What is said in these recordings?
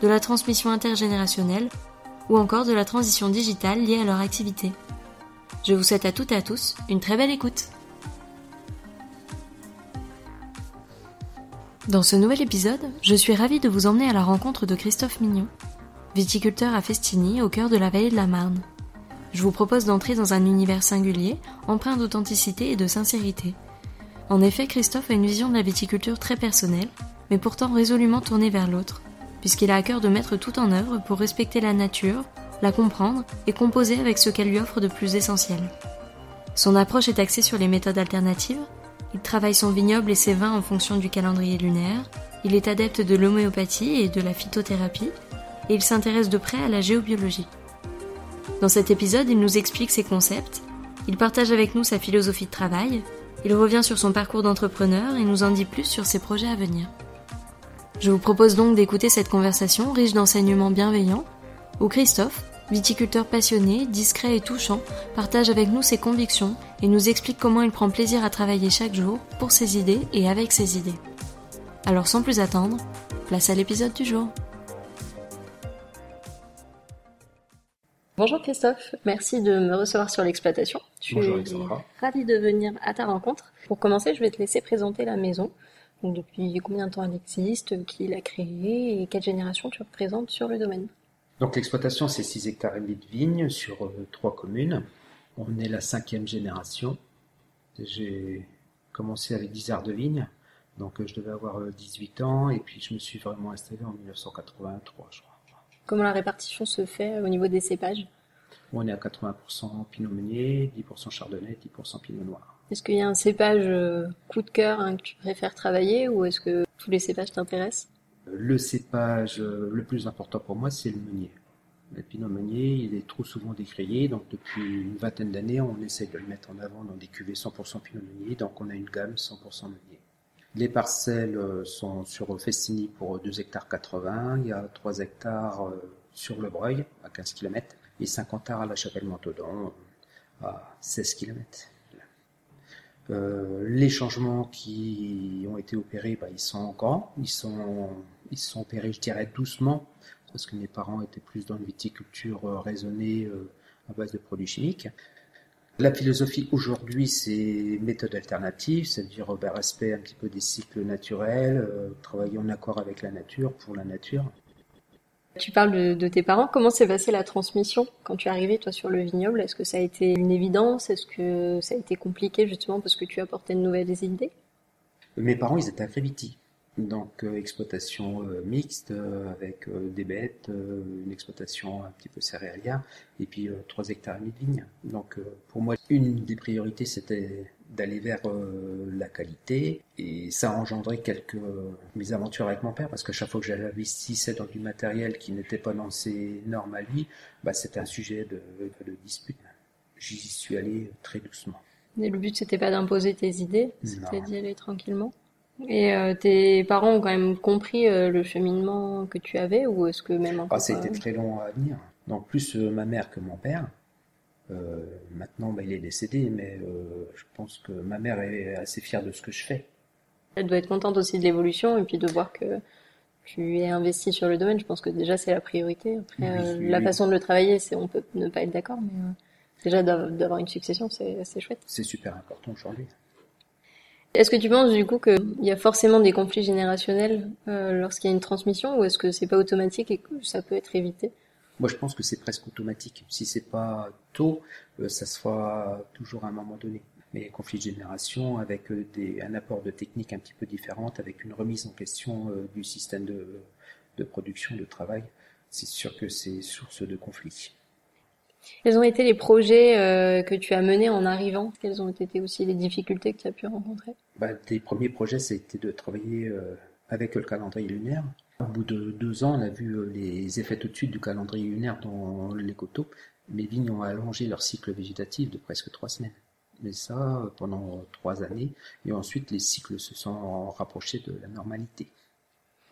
de la transmission intergénérationnelle ou encore de la transition digitale liée à leur activité. Je vous souhaite à toutes et à tous une très belle écoute. Dans ce nouvel épisode, je suis ravie de vous emmener à la rencontre de Christophe Mignon, viticulteur à Festigny au cœur de la vallée de la Marne. Je vous propose d'entrer dans un univers singulier, empreint d'authenticité et de sincérité. En effet, Christophe a une vision de la viticulture très personnelle, mais pourtant résolument tournée vers l'autre, puisqu'il a à cœur de mettre tout en œuvre pour respecter la nature, la comprendre et composer avec ce qu'elle lui offre de plus essentiel. Son approche est axée sur les méthodes alternatives, il travaille son vignoble et ses vins en fonction du calendrier lunaire, il est adepte de l'homéopathie et de la phytothérapie, et il s'intéresse de près à la géobiologie. Dans cet épisode, il nous explique ses concepts, il partage avec nous sa philosophie de travail, il revient sur son parcours d'entrepreneur et nous en dit plus sur ses projets à venir. Je vous propose donc d'écouter cette conversation riche d'enseignements bienveillants, où Christophe, viticulteur passionné, discret et touchant, partage avec nous ses convictions et nous explique comment il prend plaisir à travailler chaque jour pour ses idées et avec ses idées. Alors sans plus attendre, place à l'épisode du jour. Bonjour Christophe, merci de me recevoir sur l'exploitation. Je suis ravie de venir à ta rencontre. Pour commencer, je vais te laisser présenter la maison. Depuis combien de temps elle existe, qui l'a créée et quelle génération tu représentes sur le domaine? Donc l'exploitation, c'est 6 hectares et demi de vignes sur euh, trois communes. On est la cinquième génération. J'ai commencé avec 10 arts de vignes, donc euh, je devais avoir 18 euh, ans et puis je me suis vraiment installé en 1983, je crois. Comment la répartition se fait au niveau des cépages? On est à 80% Pinot Meunier, 10% Chardonnay, 10% Pinot Noir. Est-ce qu'il y a un cépage euh, coup de cœur hein, que tu préfères travailler ou est-ce que tous les cépages t'intéressent? Le cépage euh, le plus important pour moi, c'est le meunier. Le Pinot Meunier, il est trop souvent décrié, donc depuis une vingtaine d'années, on essaie de le mettre en avant dans des cuvées 100% Pinot Meunier, donc on a une gamme 100% Meunier. Les parcelles euh, sont sur Festini pour 2 hectares 80, il y a 3 hectares euh, sur le Breuil à 15 km et 50 hectares à la Chapelle-Montaudan à 16 km. Euh, les changements qui ont été opérés, bah, ils sont grands, ils sont, opérés, je dirais, doucement, parce que mes parents étaient plus dans une viticulture raisonnée à base de produits chimiques. La philosophie aujourd'hui, c'est méthode alternative, c'est-à-dire ben, respect un petit peu des cycles naturels, euh, travailler en accord avec la nature, pour la nature. Tu parles de, tes parents. Comment s'est passée la transmission quand tu es arrivé, toi, sur le vignoble? Est-ce que ça a été une évidence? Est-ce que ça a été compliqué, justement, parce que tu apportais de nouvelles idées? Mes parents, ils étaient agrivitis. Donc euh, exploitation euh, mixte euh, avec des bêtes, une exploitation un petit peu céréalière et puis 3 hectares et demi de vignes. Donc pour moi, une des priorités c'était d'aller vers la qualité et ça a engendré quelques mésaventures avec mon père parce que chaque fois que j'investissais dans du matériel qui n'était pas dans ses normes à lui, bah, c'était un sujet de, de dispute. J'y suis allé très doucement. Et le but c'était pas d'imposer tes idées, c'était d'y aller tranquillement et euh, tes parents ont quand même compris euh, le cheminement que tu avais ou est-ce que même encore ah, été très long à venir. Donc plus euh, ma mère que mon père. Maintenant, bah, il est décédé, mais je pense que ma mère est assez fière de ce que je fais. Elle doit être contente aussi de l'évolution et puis de voir que tu es investi sur le domaine. Je pense que déjà c'est la priorité. Après, la façon de le travailler, c'est on peut ne pas être d'accord, mais déjà d'avoir une succession, c'est chouette. C'est super important aujourd'hui. Est-ce que tu penses du coup qu'il y a forcément des conflits générationnels euh, lorsqu'il y a une transmission ou est-ce que c'est pas automatique et que ça peut être évité? Moi je pense que c'est presque automatique. Si c'est pas tôt, euh, ça se fera toujours à un moment donné. Mais les conflits de génération avec euh, des, un apport de techniques un petit peu différentes, avec une remise en question du système de, de production, de travail, c'est sûr que c'est source de conflits. Quels ont été les projets euh, que tu as menés en arrivant? Quelles ont été aussi les difficultés que tu as pu rencontrer? Bah, Tes premiers projets, été de travailler euh, avec le calendrier lunaire. Au bout de deux ans, on a vu euh, les effets tout de suite du calendrier lunaire dans les coteaux. Mes vignes ont allongé leur cycle végétatif de presque trois semaines. Mais ça, pendant trois années. Et ensuite, les cycles se sont rapprochés de la normalité.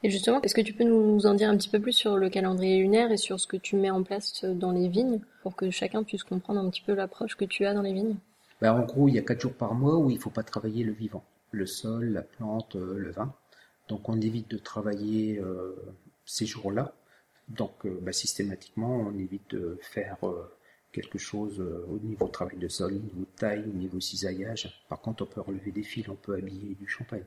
Et justement, est-ce que tu peux nous en dire un petit peu plus sur le calendrier lunaire et sur ce que tu mets en place dans les vignes pour que chacun puisse comprendre un petit peu l'approche que tu as dans les vignes? Ben, En gros, il y a quatre jours par mois où il ne faut pas travailler le vivant, le sol, la plante, euh, le vin. Donc on évite de travailler euh, ces jours-là. Donc euh, ben, systématiquement, on évite de faire quelque chose au niveau travail de sol, au niveau taille, au niveau cisaillage. Par contre, on peut relever des fils, on peut habiller du champagne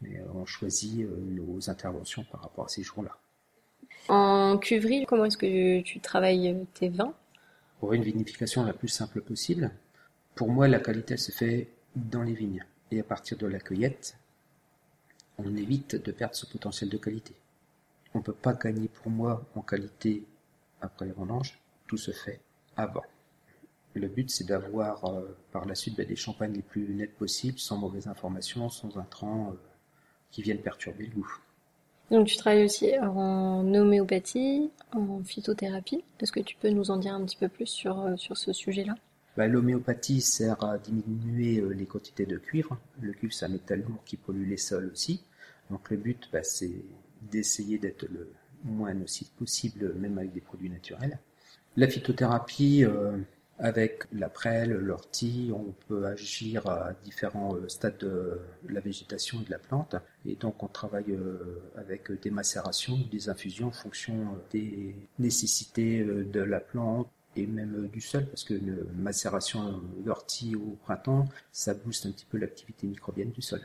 mais euh, on choisit euh, nos interventions par rapport à ces jours-là. En cuverie, comment est-ce que tu travailles euh, tes vins? Pour une vinification la plus simple possible, pour moi, la qualité se fait dans les vignes. Et à partir de la cueillette, on évite de perdre ce potentiel de qualité. On ne peut pas gagner pour moi en qualité après les vendanges, tout se fait avant. Le but, c'est d'avoir par la suite ben, des champagnes les plus nettes possibles, sans mauvaises informations, sans intrants qui viennent perturber le goût. Donc tu travailles aussi en homéopathie, en phytothérapie. Est-ce que tu peux nous en dire un petit peu plus sur, euh, sur ce sujet-là? Bah, L'homéopathie sert à diminuer euh, les quantités de cuivre. Le cuivre, c'est un métal lourd qui pollue les sols aussi. Donc le but, bah, c'est d'essayer d'être le moins nocif possible, même avec des produits naturels. La phytothérapie, euh, avec la prêle, l'ortie, on peut agir à différents euh, stades de la végétation et de la plante. Et donc on travaille euh, avec des macérations, des infusions en fonction des nécessités de la plante et même du sol, parce que une macération d'ortie au printemps, ça booste un petit peu l'activité microbienne du sol.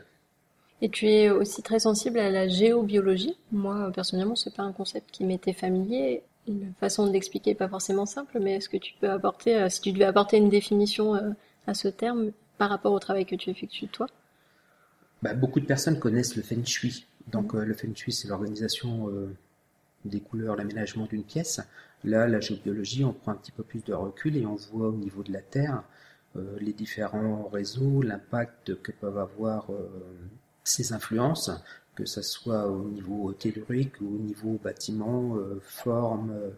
Et tu es aussi très sensible à la géobiologie. Moi, personnellement, c'est pas un concept qui m'était familier. La façon de l'expliquer n'est pas forcément simple, mais est-ce que tu peux apporter, euh, si tu devais apporter une définition euh, à ce terme par rapport au travail que tu effectues toi? Bah, Beaucoup de personnes connaissent le Feng Shui. Donc mmh. euh, le Feng Shui, c'est l'organisation des couleurs, l'aménagement d'une pièce. Là, la géobiologie, on prend un petit peu plus de recul et on voit au niveau de la Terre les différents réseaux, l'impact que peuvent avoir ces influences que ce soit au niveau tellurique ou au niveau bâtiment, euh, forme, euh,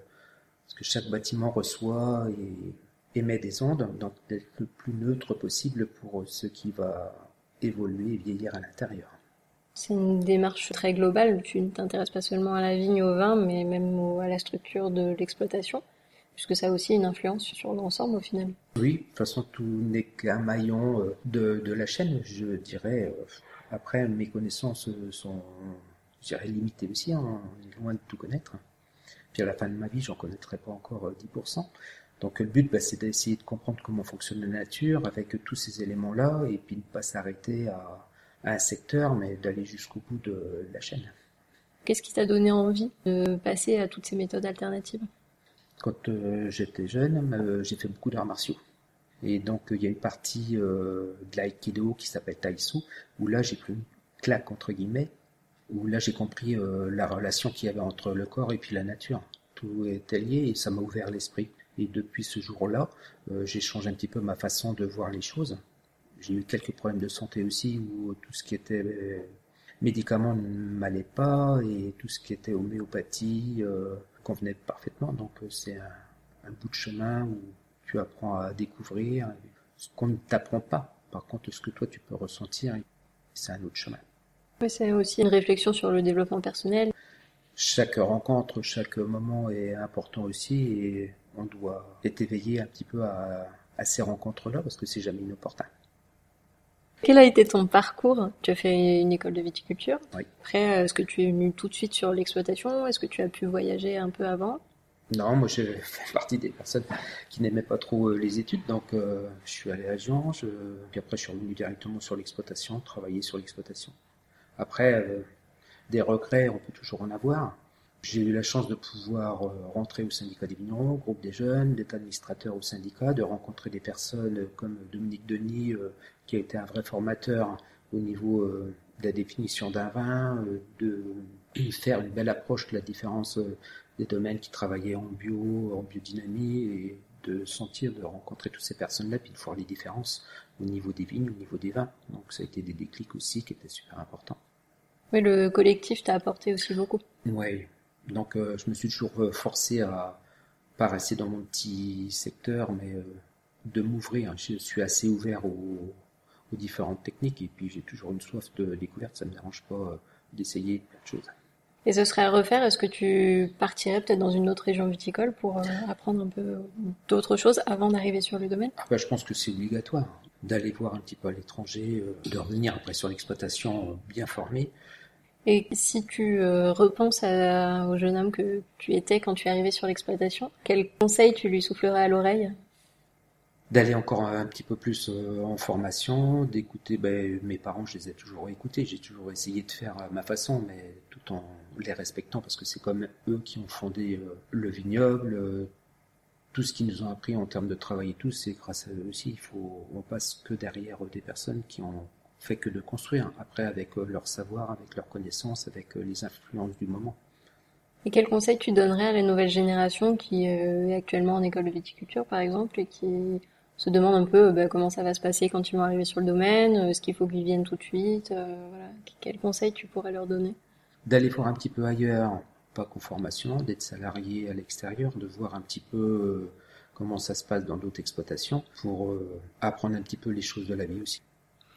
parce que chaque bâtiment reçoit et émet des ondes, donc d'être le plus neutre possible pour ce qui va évoluer et vieillir à l'intérieur. C'est une démarche très globale, tu ne t'intéresses pas seulement à la vigne, au vin, mais même à la structure de l'exploitation, puisque ça a aussi une influence sur l'ensemble au final. Oui, de toute façon tout n'est qu'un maillon euh, de, de, la chaîne, je dirais. Après, mes connaissances sont, je dirais, limitées aussi, hein. on est loin de tout connaître. Puis à la fin de ma vie, j'en connaîtrai pas encore 10%. Euh, Donc le but, bah, c'est d'essayer de comprendre comment fonctionne la nature avec tous ces éléments-là, et puis ne pas s'arrêter à, un secteur, mais d'aller jusqu'au bout de la chaîne. Qu'est-ce qui t'a donné envie de passer à toutes ces méthodes alternatives? Quand euh, j'étais jeune, euh, j'ai fait beaucoup d'arts martiaux. Et donc, il y a une partie euh, de l'aïkido qui s'appelle Taisu, où là, j'ai pris une claque, entre guillemets, où là, j'ai compris euh, la relation qu'il y avait entre le corps et puis la nature. Tout est lié et ça m'a ouvert l'esprit. Et depuis ce jour-là, euh, j'ai changé un petit peu ma façon de voir les choses. J'ai eu quelques problèmes de santé aussi, où tout ce qui était médicaments ne m'allait pas, et tout ce qui était homéopathie convenait parfaitement. Donc, c'est un, un bout de chemin où tu apprends à découvrir ce qu'on ne t'apprend pas. Par contre, ce que toi tu peux ressentir, c'est un autre chemin. Oui, c'est aussi une réflexion sur le développement personnel. Chaque rencontre, chaque moment est important aussi et on doit être éveillé un petit peu à, ces rencontres-là parce que c'est jamais inopportun. Quel a été ton parcours? Tu as fait une école de viticulture. Oui. Après, est-ce que tu es venu tout de suite sur l'exploitation? Est-ce que tu as pu voyager un peu avant? Non, moi j'ai fait partie des personnes qui n'aimaient pas trop euh, les études, donc euh, je suis allé à Jean, puis après je suis revenu directement sur l'exploitation, travailler sur l'exploitation. Après, euh, des regrets, on peut toujours en avoir. J'ai eu la chance de pouvoir rentrer au syndicat des vignerons, groupe des jeunes, d'être administrateur au syndicat, de rencontrer des personnes comme Dominique Denis, qui a été un vrai formateur au niveau de la définition d'un vin, de faire une belle approche de la différence des domaines qui travaillaient en bio, en biodynamie, et de sentir, de rencontrer toutes ces personnes-là, puis de voir les différences au niveau des vignes, au niveau des vins. Donc ça a été des déclics aussi qui étaient super importants. Oui, le collectif t'a apporté aussi beaucoup. Oui, donc euh, je me suis toujours euh, forcé à pas rester dans mon petit secteur, mais euh, de m'ouvrir. Je suis assez ouvert aux, aux, différentes techniques et puis j'ai toujours une soif de découverte. Ça me dérange pas d'essayer plein de choses. Et ce serait à refaire. Est-ce que tu partirais peut-être dans une autre région viticole pour apprendre un peu d'autres choses avant d'arriver sur le domaine? Ah bah, Je pense que c'est obligatoire d'aller voir un petit peu à l'étranger, de revenir après sur l'exploitation bien formé. Et si tu euh, repenses au jeune homme que tu étais quand tu es arrivé sur l'exploitation, quel conseil tu lui soufflerais à l'oreille? D'aller encore un petit peu plus euh, en formation, d'écouter ben, mes parents, je les ai toujours écoutés, j'ai toujours essayé de faire à ma façon, mais tout en les respectant parce que c'est comme eux qui ont fondé euh, le vignoble, tout ce qu'ils nous ont appris en termes de travail et tout, c'est grâce à eux aussi. Il faut, on passe que derrière des personnes qui ont fait que de construire, après avec euh, leur savoir, avec leurs connaissances, avec euh, les influences du moment. Et quel conseil tu donnerais à la nouvelle génération qui euh, est actuellement en école de viticulture, par exemple, et qui se demande un peu bah, comment ça va se passer quand ils vont arriver sur le domaine, est-ce qu'il faut qu'ils viennent tout de suite voilà. Quel conseil tu pourrais leur donner? D'aller voir un petit peu ailleurs, pas qu'en formation, d'être salarié à l'extérieur, de voir un petit peu comment ça se passe dans d'autres exploitations pour apprendre un petit peu les choses de la vie aussi.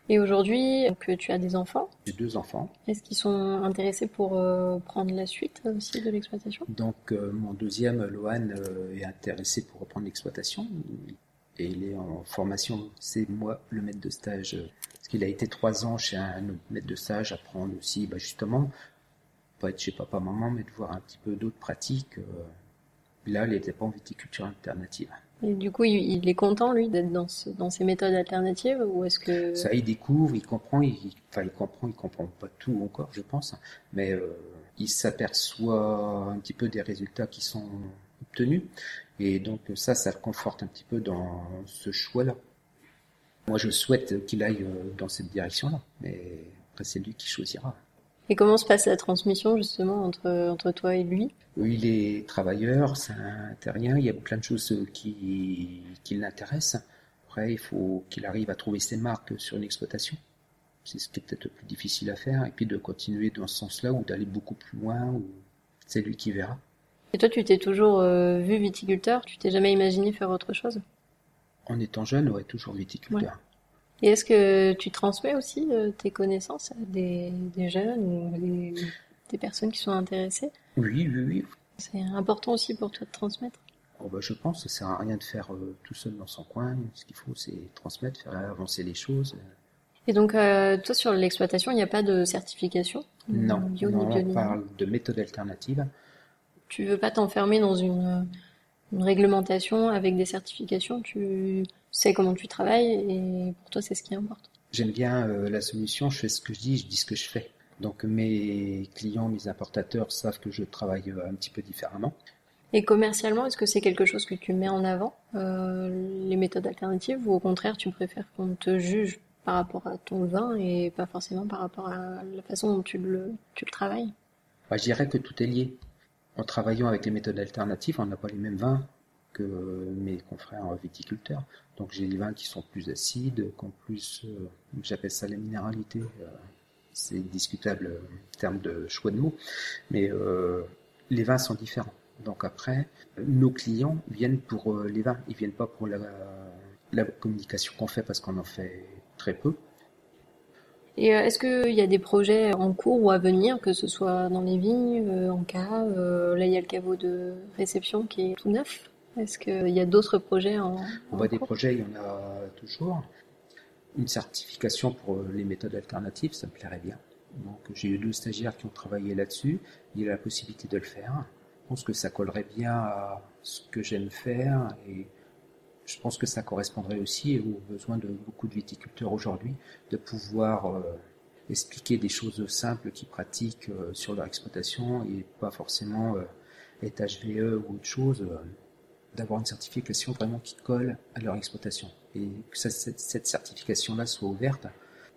Et aujourd'hui, que tu as des enfants? J'ai deux enfants. Est-ce qu'ils sont intéressés pour euh, prendre la suite aussi de l'exploitation? Donc euh, mon deuxième, Lohan, euh, est intéressé pour reprendre l'exploitation. Et il est en formation, c'est moi le maître de stage. Parce qu'il a été trois ans chez un maître de stage, apprendre aussi bah, justement, pas être chez papa-maman, mais de voir un petit peu d'autres pratiques. Là, il n'était pas en viticulture alternative. Et du coup, il, est content, lui, d'être dans, dans ces méthodes alternatives ou est-ce que... Ça, il découvre, il comprend, il, enfin, il comprend, il comprend pas tout encore, je pense, mais euh, il s'aperçoit un petit peu des résultats qui sont obtenus. Et donc ça, ça le conforte un petit peu dans ce choix-là. Moi, je souhaite qu'il aille euh, dans cette direction-là, mais après, c'est lui qui choisira. Et comment se passe la transmission justement entre, entre toi et lui? Il est travailleur, c'est un terrien, il y a plein de choses qui, qui l'intéressent. Après, il faut qu'il arrive à trouver ses marques sur une exploitation. C'est ce qui est peut-être le plus difficile à faire, et puis de continuer dans ce sens-là ou d'aller beaucoup plus loin, ou c'est lui qui verra. Et toi, tu t'es toujours euh, vu viticulteur? Tu t'es jamais imaginé faire autre chose? En étant jeune, ouais, toujours viticulteur. Et est-ce que tu transmets aussi euh, tes connaissances à des, jeunes ou des, personnes qui sont intéressées? Oui, oui, oui. C'est important aussi pour toi de transmettre oh bah, Je pense que ça sert à rien de faire euh, tout seul dans son coin. Ce qu'il faut, c'est transmettre, faire avancer les choses. Et donc, euh, toi, sur l'exploitation, il n'y a pas de certification? Non, bio, on parle de méthode alternative. Tu veux pas t'enfermer dans une, une réglementation avec des certifications Tu sais comment tu travailles et pour toi c'est ce qui importe. J'aime bien euh, la solution, je fais ce que je dis, je dis ce que je fais. Donc mes clients, mes importateurs savent que je travaille euh, un petit peu différemment. Et commercialement, est-ce que c'est quelque chose que tu mets en avant, euh, les méthodes alternatives, ou au contraire tu préfères qu'on te juge par rapport à ton vin et pas forcément par rapport à la façon dont tu le, tu le travailles? Bah, Je dirais que tout est lié. En travaillant avec les méthodes alternatives, on n'a pas les mêmes vins, que mes confrères viticulteurs. Donc j'ai des vins qui sont plus acides, qui ont plus, euh, j'appelle ça la minéralité. Euh, c'est discutable en termes de choix de mots, mais euh, les vins sont différents. Donc après, nos clients viennent pour les vins, ils viennent pas pour la, la communication qu'on fait parce qu'on en fait très peu. Et est-ce qu'il y a des projets en cours ou à venir, que ce soit dans les vignes, en cave Là, il y a le caveau de réception qui est tout neuf. Est-ce qu'il y a d'autres projets en, On voit des projets, il y en a toujours. Une certification pour les méthodes alternatives, ça me plairait bien. Donc j'ai eu deux stagiaires qui ont travaillé là-dessus. Il y a la possibilité de le faire. Je pense que ça collerait bien à ce que j'aime faire et je pense que ça correspondrait aussi aux besoins de beaucoup de viticulteurs aujourd'hui de pouvoir euh, expliquer des choses simples qu'ils pratiquent euh, sur leur exploitation et pas forcément euh, être HVE ou autre chose d'avoir une certification vraiment qui colle à leur exploitation. Et que cette, certification-là soit ouverte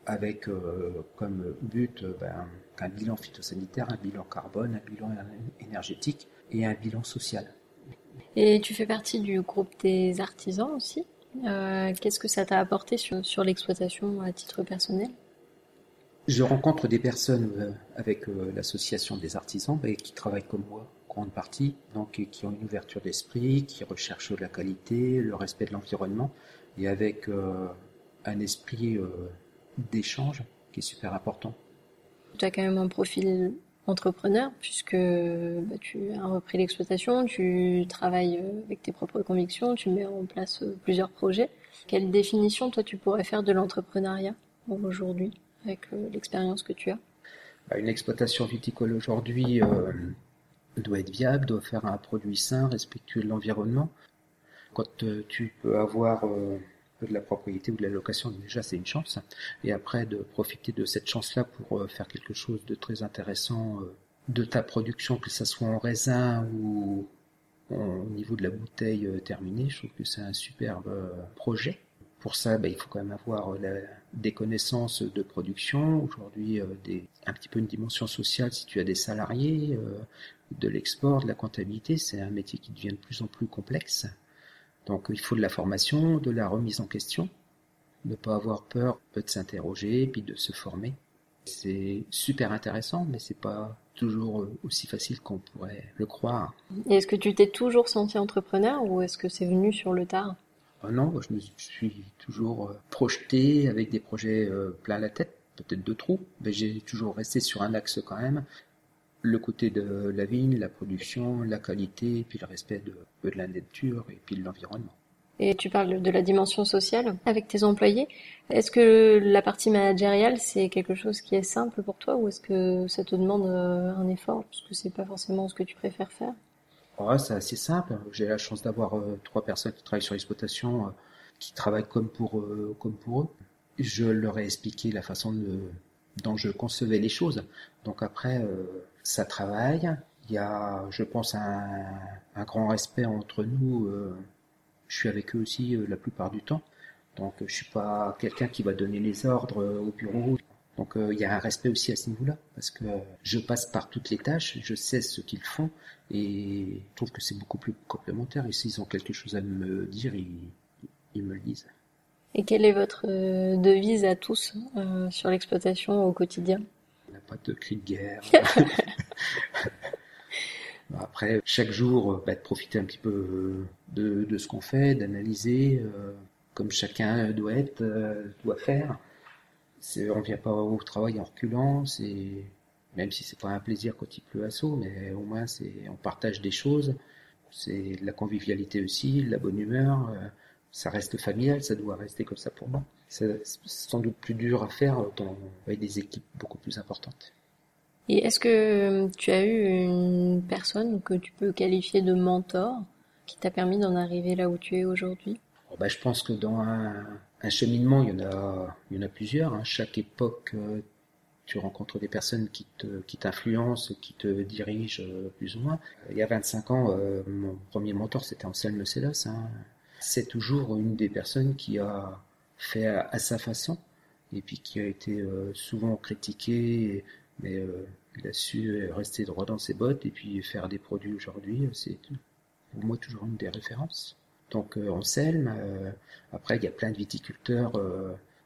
avec euh, comme but euh, ben, un bilan phytosanitaire, un bilan carbone, un bilan énergétique et un bilan social. Et tu fais partie du groupe des artisans aussi. Euh, qu'est-ce que ça t'a apporté sur, sur l'exploitation à titre personnel? Je rencontre des personnes euh, avec euh, l'association des artisans qui travaillent comme moi, grande partie, donc qui ont une ouverture d'esprit, qui recherchent la qualité, le respect de l'environnement, et avec euh, un esprit d'échange qui est super important. Tu as quand même un profil entrepreneur puisque bah, tu as repris l'exploitation, tu travailles avec tes propres convictions, tu mets en place plusieurs projets. Quelle définition toi tu pourrais faire de l'entrepreneuriat aujourd'hui avec euh, l'expérience que tu as? Bah, Une exploitation viticole aujourd'hui euh, doit être viable, doit faire un produit sain, respectueux de l'environnement. Quand euh, tu peux avoir de la propriété ou de la location, déjà c'est une chance. Et après de profiter de cette chance-là pour faire quelque chose de très intéressant de ta production, que ce soit en raisin ou au niveau de la bouteille terminée, je trouve que c'est un superbe projet. Pour ça, bah, il faut quand même avoir euh, des connaissances de production. Aujourd'hui, euh, un petit peu une dimension sociale si tu as des salariés, euh, de l'export, de la comptabilité. C'est un métier qui devient de plus en plus complexe. Donc il faut de la formation, de la remise en question, ne pas avoir peur de s'interroger, puis de se former. C'est super intéressant, mais c'est pas toujours aussi facile qu'on pourrait le croire. Est-ce que tu t'es toujours senti entrepreneur ou est-ce que c'est venu sur le tard? Ah non, je me suis toujours euh, projeté avec des projets euh, plein la tête, peut-être de trous, mais j'ai toujours resté sur un axe quand même. Le côté de la vigne, la production, la qualité, puis le respect de, de la nature et puis de l'environnement. Et tu parles de la dimension sociale avec tes employés. Est-ce que la partie managériale, c'est quelque chose qui est simple pour toi ou est-ce que ça te demande euh, un effort parce que c'est pas forcément ce que tu préfères faire? C'est assez simple. J'ai la chance d'avoir euh, trois personnes qui travaillent sur l'exploitation, euh, qui travaillent comme pour, euh, comme pour eux. Je leur ai expliqué la façon dont je concevais les choses. Donc après, ça travaille. Il y a, je pense, un, un grand respect entre nous. je suis avec eux aussi la plupart du temps. Donc je suis pas quelqu'un qui va donner les ordres au bureau. Donc il y a un respect aussi à ce niveau-là, parce que je passe par toutes les tâches, je sais ce qu'ils font, et je trouve que c'est beaucoup plus complémentaire. Et s'ils ont quelque chose à me dire, ils, me le disent. Et quelle est votre euh, devise à tous euh, sur l'exploitation au quotidien? Pas de cri de guerre. Après, chaque jour, bah, de profiter un petit peu de, de ce qu'on fait, d'analyser, euh, comme chacun doit être, doit faire. On ne vient pas au travail en reculant, c'est même si c'est pas un plaisir quand il pleut à saut, mais au moins c'est on partage des choses, c'est de la convivialité aussi, de la bonne humeur, euh, ça reste familial, ça doit rester comme ça pour moi. C'est sans doute plus dur à faire dans avec des équipes beaucoup plus importantes. Et est-ce que tu as eu une personne que tu peux qualifier de mentor qui t'a permis d'en arriver là où tu es aujourd'hui? Bah, Je pense que dans un, un, cheminement, il y en a, il y en a plusieurs. Hein. Chaque époque euh, tu rencontres des personnes qui te qui t'influencent, qui te dirigent euh, plus ou moins. Il y a 25 ans, euh, mon premier mentor c'était Anselme Célos. Hein. C'est toujours une des personnes qui a fait à, sa façon et puis qui a été euh, souvent critiqué, mais il a su rester droit dans ses bottes et puis faire des produits aujourd'hui. C'est pour moi toujours une des références. Donc Anselme. après il y a plein de viticulteurs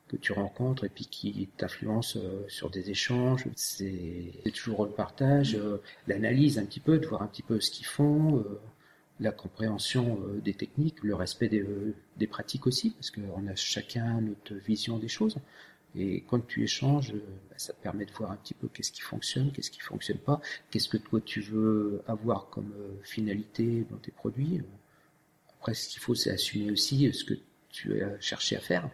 que tu rencontres et puis qui t'influencent euh, sur des échanges. C'est toujours le partage, euh, l'analyse un petit peu, de voir un petit peu ce qu'ils font, euh, la compréhension des techniques, le respect des, des pratiques aussi, parce qu'on a chacun notre vision des choses. Et quand tu échanges, bah, ça te permet de voir un petit peu qu'est-ce qui fonctionne, qu'est-ce qui fonctionne pas, qu'est-ce que toi tu veux avoir comme finalité dans tes produits. Après, ce qu'il faut, c'est assumer aussi ce que tu as cherché à faire.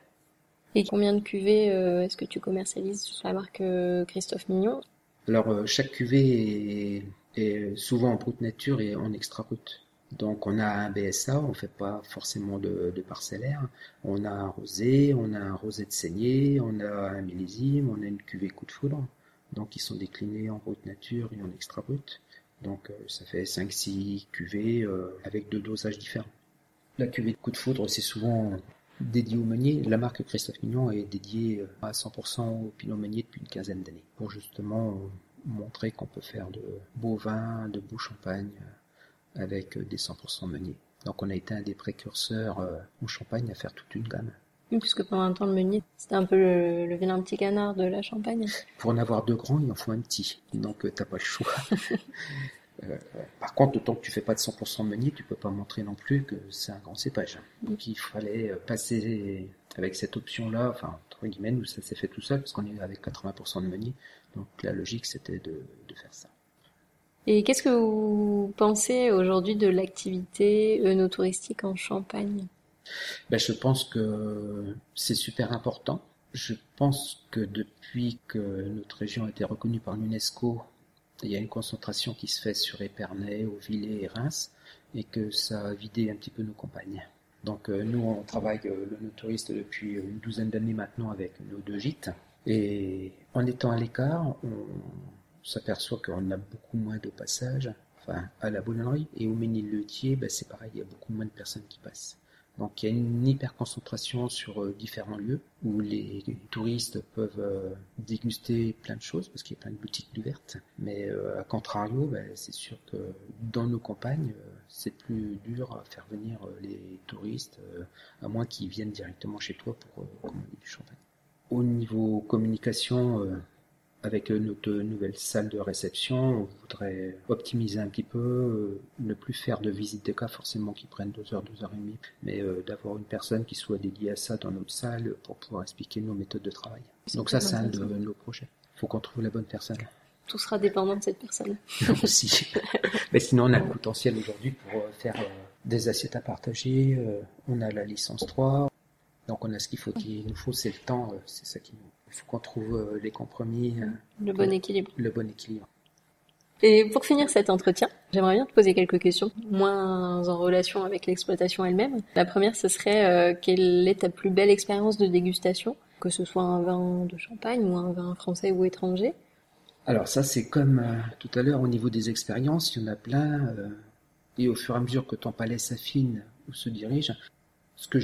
Et combien de cuvées euh, est-ce que tu commercialises sur la marque euh, Christophe Mignon? Alors, euh, chaque cuvée est, souvent en brute nature et en extra brut. Donc, on a un BSA, on fait pas forcément de, de, parcellaire. On a un rosé, on a un rosé de saignée, on a un millésime, on a une cuvée coup de foudre. Donc, ils sont déclinés en brute nature et en extra brut. Donc, ça fait 5-6 cuvées avec deux dosages différents. La cuvée coup de foudre, c'est souvent dédié au meunier. La marque Christophe Mignon est dédiée euh, à 100% au pinot meunier depuis une quinzaine d'années, pour justement euh, montrer qu'on peut faire de beaux vins, de beaux champagnes euh, avec des 100% meunier. Donc on a été un des précurseurs au champagne à faire toute une gamme. Oui, puisque pendant un temps, le meunier, c'était un peu le, vilain petit canard de la Champagne. Pour en avoir deux grands, il en faut un petit. Donc, euh, t'as pas le choix. Euh, par contre, autant que tu fais pas de 100% meunier, tu peux pas montrer non plus que c'est un grand cépage. Donc, il fallait euh, passer avec cette option-là, enfin, entre guillemets, nous, ça s'est fait tout seul, parce qu'on est avec 80% de meunier. Donc, la logique, c'était de, de faire ça. Et qu'est-ce que vous pensez aujourd'hui de l'activité œnotouristique en Champagne? Ben, Je pense que c'est super important. Je pense que depuis que notre région a été reconnue par l'UNESCO, il y a une concentration qui se fait sur Épernay, Auvillers et Reims, et que ça a vidé un petit peu nos campagnes. Donc euh, nous, on travaille euh, le touriste depuis une douzaine d'années maintenant avec nos deux gîtes. Et en étant à l'écart, on s'aperçoit qu'on a beaucoup moins de passages, enfin à la boulangerie. Et au Ménil-Letier, ben, c'est pareil, il y a beaucoup moins de personnes qui passent. Donc il y a une hyper concentration sur euh, différents lieux où les touristes peuvent euh, déguster plein de choses parce qu'il y a plein de boutiques ouvertes. Mais euh, à contrario, ben, c'est sûr que dans nos campagnes, c'est plus dur à faire venir les touristes, à moins qu'ils viennent directement chez toi pour commander du champagne. Au niveau communication, avec notre nouvelle salle de réception, on voudrait optimiser un petit peu, euh, ne plus faire de visites de cas forcément qui prennent deux heures, deux heures et demie, mais euh, d'avoir une personne qui soit dédiée à ça dans notre salle pour pouvoir expliquer nos méthodes de travail. Donc ça, c'est un de nos projets. Il faut qu'on trouve la bonne personne. Tout sera dépendant de cette personne. Aussi. mais sinon, on a le potentiel aujourd'hui pour euh, faire des assiettes à partager. On a la licence 3. Donc on a ce qu'il faut. qu'il nous faut, c'est le temps. C'est ça qui nous il faut qu'on trouve euh, les compromis. Euh, le bon équilibre. Le bon équilibre. Et pour finir cet entretien, j'aimerais bien te poser quelques questions, moins en relation avec l'exploitation elle-même. La première, ce serait euh, quelle est ta plus belle expérience de dégustation, que ce soit un vin de champagne ou un vin français ou étranger? Alors ça, c'est comme tout à l'heure au niveau des expériences, il y en a plein. et au fur et à mesure que ton palais s'affine ou se dirige, ce que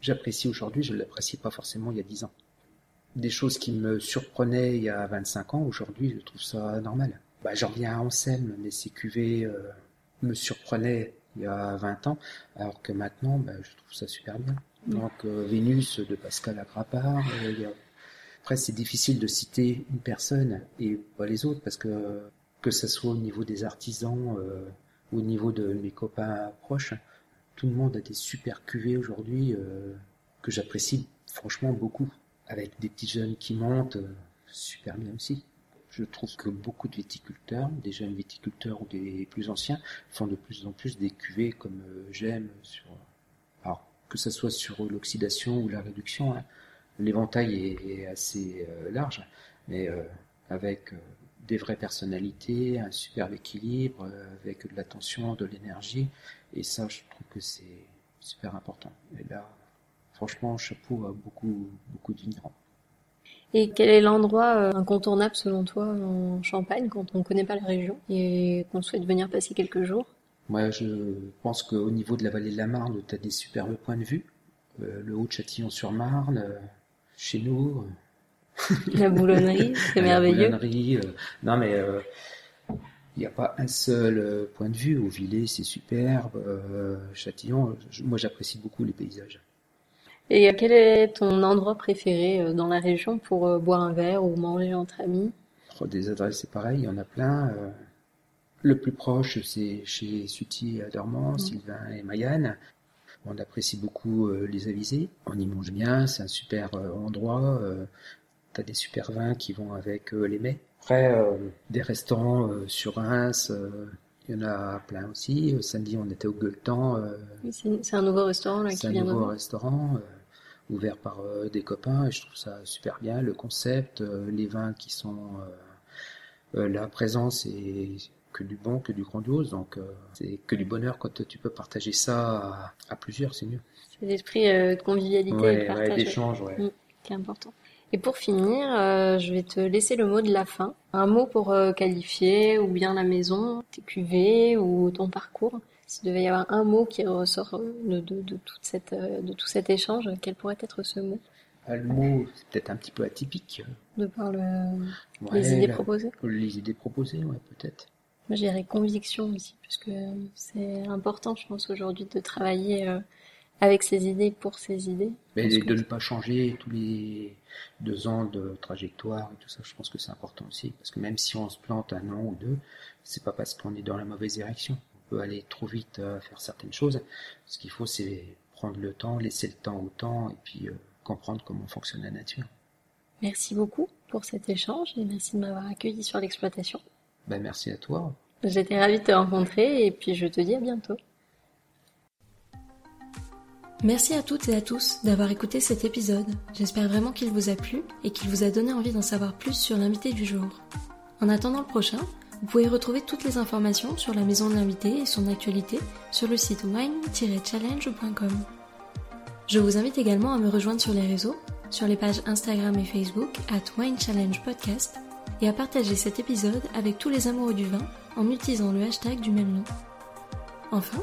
j'apprécie aujourd'hui, je ne l'appréciais pas forcément il y a dix ans des choses qui me surprenaient il y a 25 ans, aujourd'hui, je trouve ça normal. Bah, j'en reviens à Anselme, mais ces cuvées euh, me surprenaient il y a 20 ans, alors que maintenant, bah, je trouve ça super bien. Donc, euh, Vénus de Pascal Agrapard. Euh, après, c'est difficile de citer une personne et pas les autres, parce que que ce soit au niveau des artisans ou au niveau de mes copains proches, tout le monde a des super cuvées aujourd'hui que j'apprécie franchement beaucoup avec des petits jeunes qui montent, euh, super bien aussi. Je trouve que beaucoup de viticulteurs, des jeunes viticulteurs ou des plus anciens, font de plus en plus des cuvées comme euh, j'aime sur, alors que ce soit sur l'oxydation ou la réduction. Hein. L'éventail est, assez euh, large, mais avec des vraies personnalités, un superbe équilibre, avec de l'attention, de l'énergie, et ça, je trouve que c'est super important. Et là, franchement, chapeau à beaucoup, beaucoup. Et quel est l'endroit euh, incontournable selon toi en Champagne quand on ne connaît pas la région et qu'on souhaite venir passer quelques jours? Moi, je pense qu'au niveau de la vallée de la Marne, tu as des superbes points de vue. Euh, le haut de Châtillon-sur-Marne, euh, chez nous. la boulonnerie, c'est merveilleux. La boulonnerie, non mais il n'y a pas un seul point de vue. Au Villers, c'est superbe. Châtillon, moi j'apprécie beaucoup les paysages. Et quel est ton endroit préféré euh, dans la région pour euh, boire un verre ou manger entre amis? Oh, Des adresses, c'est pareil, il y en a plein. Euh. Le plus proche, c'est chez Suti à Dormant, mm. Sylvain et Mayane. On apprécie beaucoup les avisés. On y mange bien, c'est un super endroit. T'as des super vins qui vont avec les mets. Après, des restaurants sur Reims, il y en a plein aussi. Samedi, on était au Gueuletan. c'est un nouveau restaurant là, qui vient C'est un nouveau restaurant ouvert par euh, des copains et je trouve ça super bien. Le concept, euh, les vins qui sont euh, là présents, c'est que du bon, que du grandiose. Donc c'est que du bonheur quand tu peux partager ça à, plusieurs, c'est mieux. C'est l'esprit de convivialité et de partage. d'échange, ouais. Mm, qui est important. Et pour finir, je vais te laisser le mot de la fin. Un mot pour qualifier ou bien la maison, tes cuvées ou ton parcours. S'il devait y avoir un mot qui ressort euh, de, de, toute cette, euh, de tout cet échange, quel pourrait être ce mot? Le mot, c'est peut-être un petit peu atypique. De par le... les idées proposées Les idées proposées, ouais, peut-être. Moi, je dirais conviction aussi, puisque c'est important, je pense, aujourd'hui de travailler euh, avec ses idées pour ses idées. Mais de ne pas changer tous les deux ans de trajectoire et tout ça, je pense que c'est important aussi. Parce que même si on se plante un an ou deux, c'est pas parce qu'on est dans la mauvaise direction. On peut aller trop vite à faire certaines choses. Ce qu'il faut, c'est prendre le temps, laisser le temps au temps et puis euh, comprendre comment fonctionne la nature. Merci beaucoup pour cet échange et merci de m'avoir accueilli sur l'exploitation. Ben, merci à toi. J'étais ravie de te rencontrer et puis je te dis à bientôt. Merci à toutes et à tous d'avoir écouté cet épisode. J'espère vraiment qu'il vous a plu et qu'il vous a donné envie d'en savoir plus sur l'invité du jour. En attendant le prochain, vous pouvez retrouver toutes les informations sur la maison de l'invité et son actualité sur le site wine-challenge.com. Je vous invite également à me rejoindre sur les réseaux, sur les pages Instagram et Facebook at Wine Podcast et à partager cet épisode avec tous les amoureux du vin en utilisant le hashtag du même nom. Enfin,